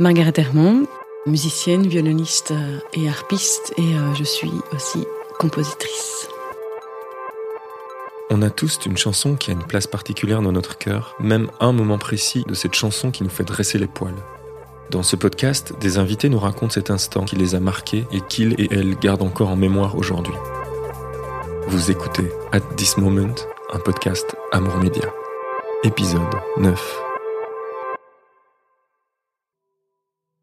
Margaret Hermond, musicienne, violoniste et harpiste, et je suis aussi compositrice. On a tous une chanson qui a une place particulière dans notre cœur, même un moment précis de cette chanson qui nous fait dresser les poils. Dans ce podcast, des invités nous racontent cet instant qui les a marqués et qu'ils et elles gardent encore en mémoire aujourd'hui. Vous écoutez At This Moment, un podcast Amour Média. Épisode 9.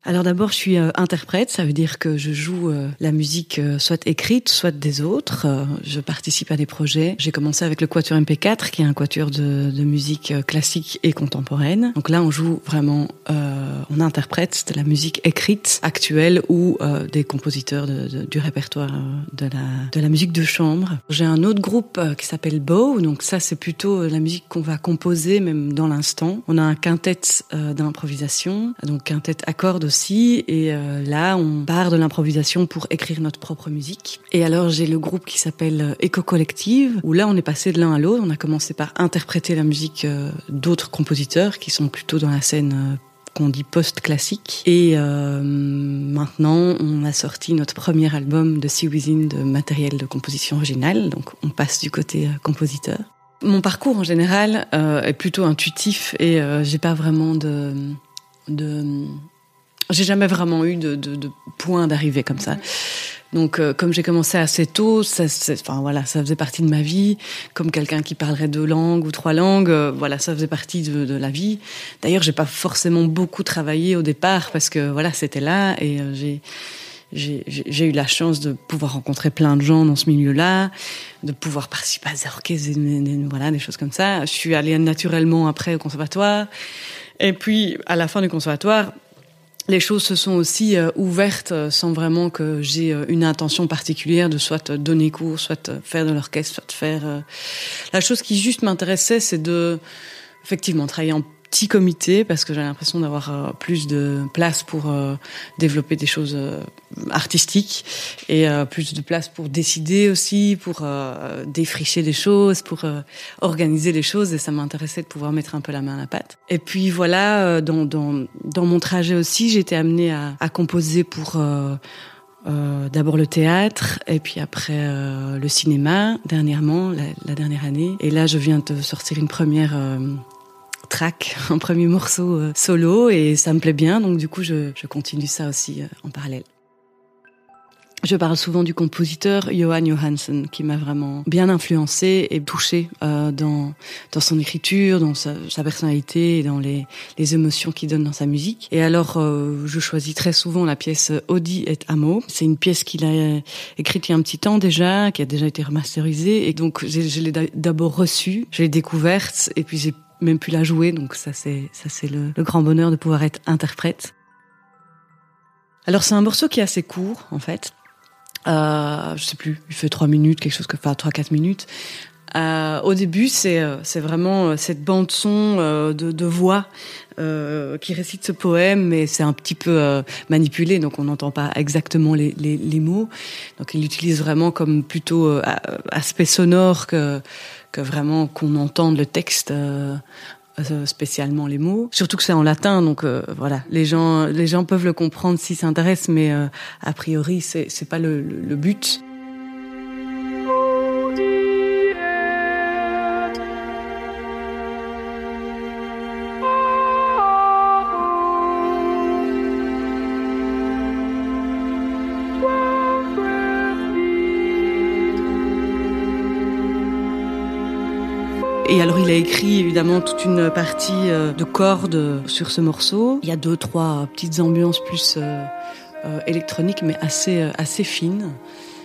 Alors d'abord, je suis euh, interprète, ça veut dire que je joue euh, la musique euh, soit écrite, soit des autres. je participe à des projets. J'ai commencé avec le Quatuor MP4, qui est un quatuor de, musique classique et contemporaine. Donc là, on joue vraiment, on interprète de la musique écrite actuelle ou des compositeurs du répertoire de la, de la musique de chambre. J'ai un autre groupe qui s'appelle Bow, donc ça c'est plutôt la musique qu'on va composer même dans l'instant. On a un quintet d'improvisation, donc quintet accord de Et euh, là, on part de l'improvisation pour écrire notre propre musique. Et alors, j'ai le groupe qui s'appelle Eco Collective, où là, on est passé de l'un à l'autre. On a commencé par interpréter la musique euh, d'autres compositeurs qui sont plutôt dans la scène euh, qu'on dit post-classique. Et maintenant, on a sorti notre premier album de Sea Within de matériel de composition originale. Donc, on passe du côté compositeur. Mon parcours en général est plutôt intuitif et j'ai pas vraiment de j'ai jamais vraiment eu de, point d'arrivée comme ça. Donc, euh, comme j'ai commencé assez tôt, ça, enfin voilà, ça faisait partie de ma vie. Comme quelqu'un qui parlerait deux langues ou trois langues, euh, voilà, ça faisait partie de, la vie. D'ailleurs, j'ai pas forcément beaucoup travaillé au départ parce que voilà, c'était là et euh, j'ai j'ai eu la chance de pouvoir rencontrer plein de gens dans ce milieu-là, de pouvoir participer à des orchestres, voilà, des choses comme ça. Je suis allée naturellement après au conservatoire. Et puis, à la fin du conservatoire, les choses se sont aussi euh, ouvertes euh, sans vraiment que j'ai euh, une intention particulière de soit donner cours, soit faire de l'orchestre, soit faire. La chose qui juste m'intéressait, c'est de effectivement travailler en petit comité parce que j'ai l'impression d'avoir euh, plus de place pour euh, développer des choses euh, artistiques et plus de place pour décider aussi, pour défricher des choses, pour organiser les choses et ça m'intéressait de pouvoir mettre un peu la main à la pâte. Et puis voilà, dans, dans, dans mon trajet aussi, j'ai été amenée à, à composer pour euh, d'abord le théâtre et puis après le cinéma dernièrement la, la, dernière année et là je viens de sortir une première track, un premier morceau euh, solo et ça me plaît bien, donc du coup je, je continue ça aussi euh, en parallèle. Je parle souvent du compositeur Johan Johansson qui m'a vraiment bien influencé et touché euh, dans dans son écriture, dans sa, sa, personnalité et dans les, les émotions qu'il donne dans sa musique. Et alors euh, je choisis très souvent la pièce Audi et Amo. C'est une pièce qu'il a écrite il y a un petit temps déjà, qui a déjà été remasterisée et donc je l'ai d'abord reçue, je l'ai découverte et puis j'ai même pu la jouer, donc ça c'est ça c'est le, grand bonheur de pouvoir être interprète. Alors c'est un morceau qui est assez court en fait. Euh, je sais plus, il fait trois minutes, quelque chose que, enfin trois quatre minutes. Euh, au début, c'est euh, c'est vraiment cette bande son de, voix euh, qui récite ce poème, mais c'est un petit peu euh, manipulé, donc on n'entend pas exactement les, mots. Donc il l'utilise vraiment comme plutôt aspect sonore que vraiment qu'on entende le texte euh, euh, spécialement les mots. Surtout que c'est en latin, donc euh, voilà, les gens les gens peuvent le comprendre s'ils s'intéressent, mais euh, a priori c'est c'est pas le but. Et alors il a écrit évidemment toute une partie euh, de cordes sur ce morceau. Il y a deux trois petites ambiances plus euh, euh, électroniques mais assez assez fines.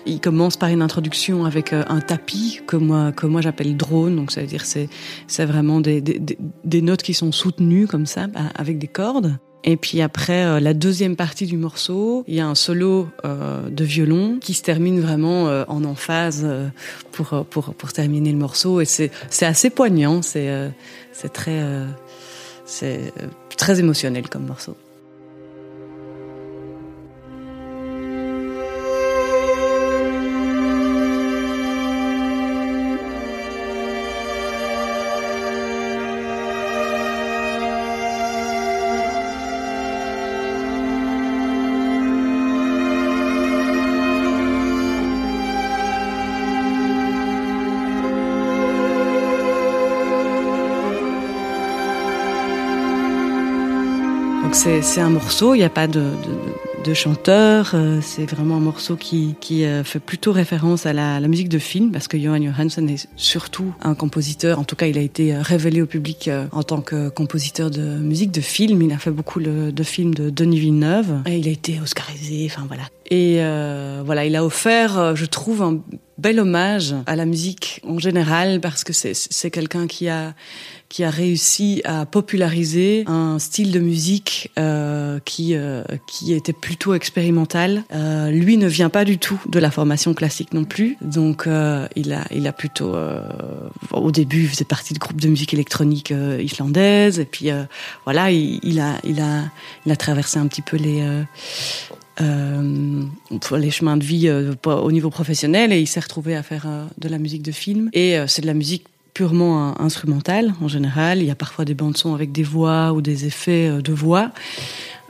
Il commence par une introduction avec un tapis que moi que moi j'appelle drone donc ça veut dire c'est c'est vraiment des, des, notes qui sont soutenues comme ça avec des cordes. Et puis après, euh, la deuxième partie du morceau, il y a un solo euh, de violon qui se termine vraiment euh, en emphase euh, pour, pour, pour terminer le morceau. Et c'est, c'est assez poignant, c'est, euh, c'est très, euh, c'est très émotionnel comme morceau. Donc c'est un morceau, il n'y a pas de, chanteur, euh, c'est vraiment un morceau qui, euh, fait plutôt référence à la, musique de film, parce que Johan Johansson est surtout un compositeur, en tout cas il a été euh, révélé au public en tant que compositeur de musique de film, il a fait beaucoup de films de Denis Villeneuve, il a été oscarisé, enfin voilà. Et voilà, il a offert, je trouve, un bel hommage à la musique en général, parce que c'est quelqu'un qui a qui a réussi à populariser un style de musique euh, qui euh, qui était plutôt expérimental. Euh, lui ne vient pas du tout de la formation classique non plus, donc euh, il a il a plutôt euh, au début il faisait partie de groupes de musique électronique euh, islandaise et puis voilà il, il, a il a il a traversé un petit peu les euh, les chemins de vie euh, au niveau professionnel et il s'est retrouvé à faire euh, de la musique de film et c'est de la musique purement instrumentale en général. Il y a parfois des bandes son avec des voix ou des effets euh, de voix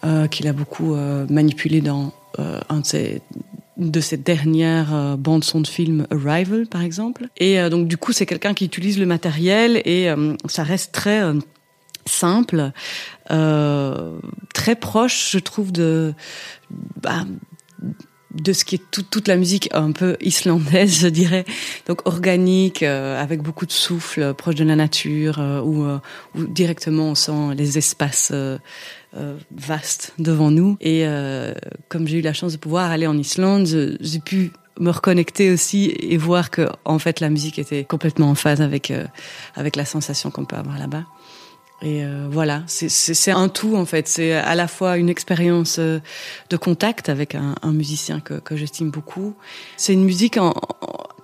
euh, qu'il a beaucoup euh, manipulé dans euh, un de ses de cette dernière euh, bande son de film Arrival par exemple et euh, donc du coup c'est quelqu'un qui utilise le matériel et euh, ça reste très euh, simple euh, très proche je trouve de bah, de ce qui est tout, toute la musique un peu islandaise, je dirais, donc organique, euh, avec beaucoup de souffle, euh, proche de la nature, euh, où, euh, où directement on sent les espaces euh, euh, vastes devant nous. Et euh, comme j'ai eu la chance de pouvoir aller en Islande, j'ai pu me reconnecter aussi et voir que en fait la musique était complètement en phase avec euh, avec la sensation qu'on peut avoir là-bas. Et euh, voilà, c'est un tout en fait. C'est à la fois une expérience euh, de contact avec un, un musicien que, que j'estime beaucoup. C'est une musique en,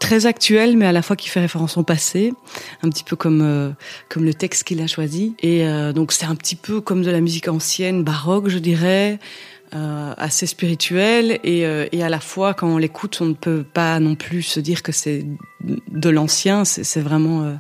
très actuelle, mais à la fois qui fait référence au passé, un petit peu comme euh, comme le texte qu'il a choisi. Et euh, donc c'est un petit peu comme de la musique ancienne, baroque, je dirais. Euh, assez spirituel et, euh, et à la fois quand on l'écoute on ne peut pas non plus se dire que c'est de l'ancien c'est vraiment euh,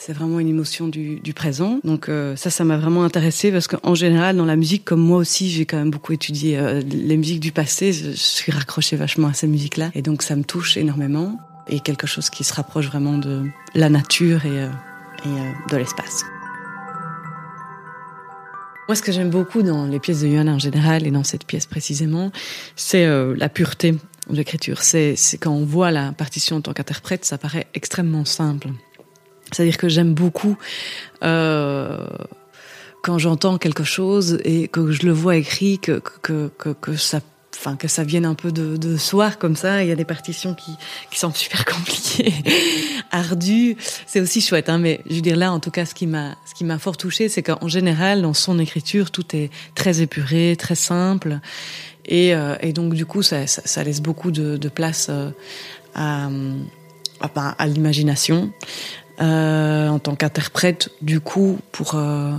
c'est vraiment une émotion du, du présent. Donc euh, ça ça m'a vraiment intéressé parce qu'en général dans la musique comme moi aussi j'ai quand même beaucoup étudié euh, les musiques du passé. Je, suis raccroché vachement à ces musiques là et donc ça me touche énormément. Et quelque chose qui se rapproche vraiment de la nature et, euh, et euh, de l'espace. Moi, ce que j'aime beaucoup dans les pièces de Johann en général et dans cette pièce précisément, c'est euh, la pureté de l'écriture. C'est quand on voit la partition en tant qu'interprète, ça paraît extrêmement simple. C'est-à-dire que j'aime beaucoup euh, quand j'entends quelque chose et que je le vois écrit, que, que, que, que ça enfin que ça vienne un peu de, de soir comme ça. Il y a des partitions qui, qui sont super compliquées ardues. C'est aussi chouette hein, mais je veux dire là en tout cas ce qui m'a ce qui m'a fort touché c'est qu'en général dans son écriture tout est très épuré très simple. Et, euh, et donc du coup ça, ça, laisse beaucoup de, de place euh, à, à, l'imagination en tant qu'interprète du coup pour euh,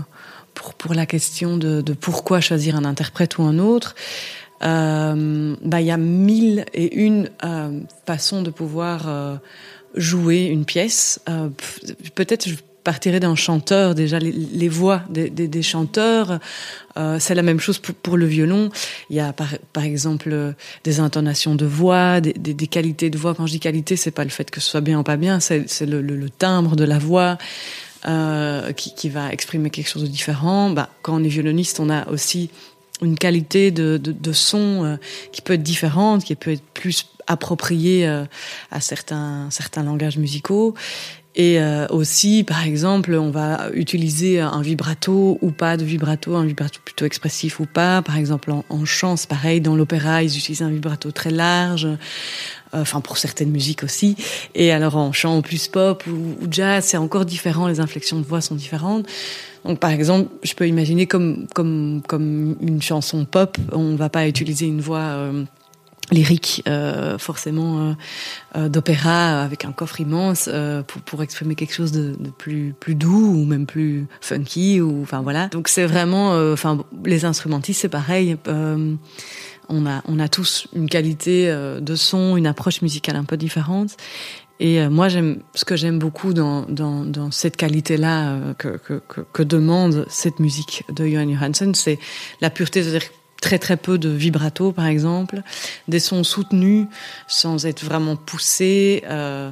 pour, la question de, pourquoi choisir un interprète ou un autre euh, euh, bah, il y a mille et une euh, façons de pouvoir euh, jouer une pièce. Euh, Peut-être partirais d'un chanteur déjà les, voix des, chanteurs euh, c'est la même chose pour, le violon. Il y a par, par exemple des intonations de voix des, qualités de voix. Quand je dis qualité c'est pas le fait que ce soit bien ou pas bien c'est le, timbre de la voix euh, qui, qui va exprimer quelque chose de différent. Bah, quand on est violoniste on a aussi euh, une qualité de, de, son euh, qui peut être différente, qui peut être plus appropriée euh, à certains, certains langages musicaux. Et euh, aussi, par exemple, on va utiliser un vibrato ou pas de vibrato, un vibrato plutôt expressif ou pas. Par exemple, en, en chant, c'est pareil. Dans l'opéra, ils utilisent un vibrato très large. Euh, enfin, pour certaines musiques aussi. Et alors, en chant plus pop ou, jazz, c'est encore différent. Les inflexions de voix sont différentes. Donc, par exemple, je peux imaginer comme, comme, comme une chanson pop, on ne va pas utiliser une voix euh, lyrique euh, forcément euh, euh, d'opéra avec un coffre immense pour, pour exprimer quelque chose de, plus, plus doux ou même plus funky. Ou, enfin, voilà. Donc, c'est vraiment... Enfin, les instrumentistes, c'est pareil. On a, on a tous une qualité de son, une approche musicale un peu différente. Et moi, j'aime ce que j'aime beaucoup dans, dans, cette qualité-là que, que, que, demande cette musique de Johan Johansson, c'est la pureté, très très peu de vibrato, par exemple, des sons soutenus sans être vraiment poussés. Euh,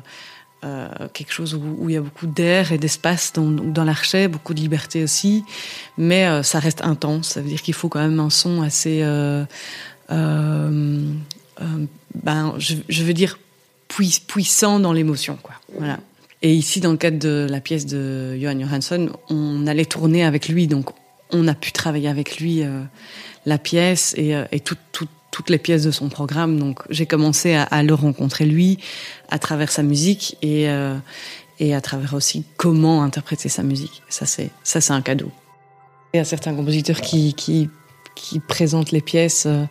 euh, quelque chose où, il y a beaucoup d'air et d'espace dans, l'archet, beaucoup de liberté aussi, mais euh, ça reste intense. Ça veut dire qu'il faut quand même un son assez, ben, je, je, veux dire puissant dans l'émotion, quoi. Voilà. Et ici, dans le cadre de la pièce de Johan Johansson, on allait tourner avec lui, donc on a pu travailler avec lui la pièce et, tout, toutes les pièces de son programme. Donc j'ai commencé à, le rencontrer lui à travers sa musique et, euh, et à travers aussi comment interpréter sa musique. Ça c'est un cadeau. Il y a certains compositeurs qui, présentent les pièces euh,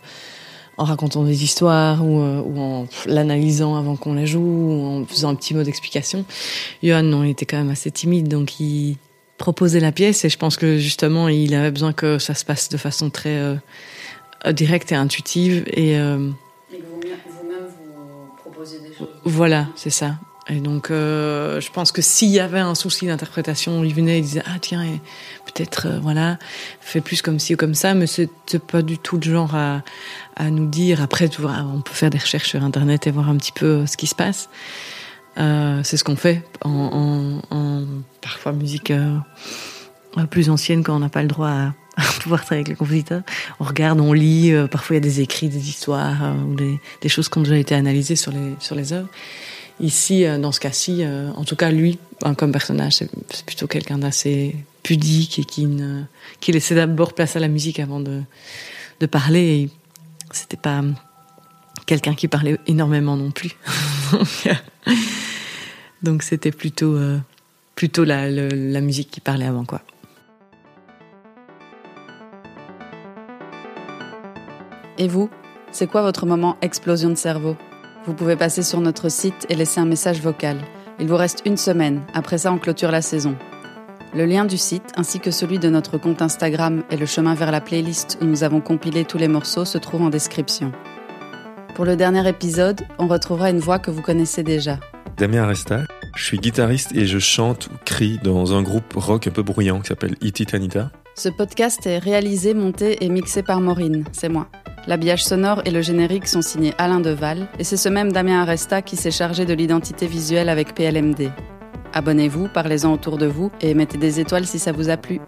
en racontant des histoires ou, euh, ou en l'analysant avant qu'on la joue ou en faisant un petit mot d'explication. Johan, non, il était quand même assez timide, donc il proposait la pièce et je pense que justement il avait besoin que ça se passe de façon très euh, euh, directe et intuitive. Et, euh, et vous-même, vous proposez des choses. Voilà, c'est ça. Et donc, euh, je pense que s'il y avait un souci d'interprétation, il venait et disait ah tiens, peut-être voilà, fais plus comme ci ou comme ça, mais c'est pas du tout le genre à, à nous dire. Après, tu vois, on peut faire des recherches sur internet et voir un petit peu ce qui se passe. Euh, c'est ce qu'on fait en, en, parfois musique euh, plus ancienne quand on n'a pas le droit à, pouvoir travailler avec les compositeurs. On regarde, on lit, euh, parfois il y a des écrits, des histoires ou des, choses qui ont déjà été analysées sur les, sur les œuvres. Ici, dans ce cas-ci, en tout cas lui, comme personnage, c'est plutôt quelqu'un d'assez pudique et qui, qui laissait d'abord place à la musique avant de, de parler. C'était pas quelqu'un qui parlait énormément non plus. Donc c'était plutôt, plutôt la, la, la musique qui parlait avant quoi. Et vous C'est quoi votre moment explosion de cerveau? Vous pouvez passer sur notre site et laisser un message vocal. Il vous reste une semaine, après ça on clôture la saison. Le lien du site ainsi que celui de notre compte Instagram et le chemin vers la playlist où nous avons compilé tous les morceaux se trouvent en description. Pour le dernier épisode, on retrouvera une voix que vous connaissez déjà. Damien Aresta, je suis guitariste et je chante ou crie dans un groupe rock un peu bruyant qui s'appelle Iti Tanita. Ce podcast est réalisé, monté et mixé par Maureen, c'est moi. L'habillage sonore et le générique sont signés Alain Deval, et c'est ce même Damien Aresta qui s'est chargé de l'identité visuelle avec PLMD. Abonnez-vous, parlez-en autour de vous et mettez des étoiles si ça vous a plu.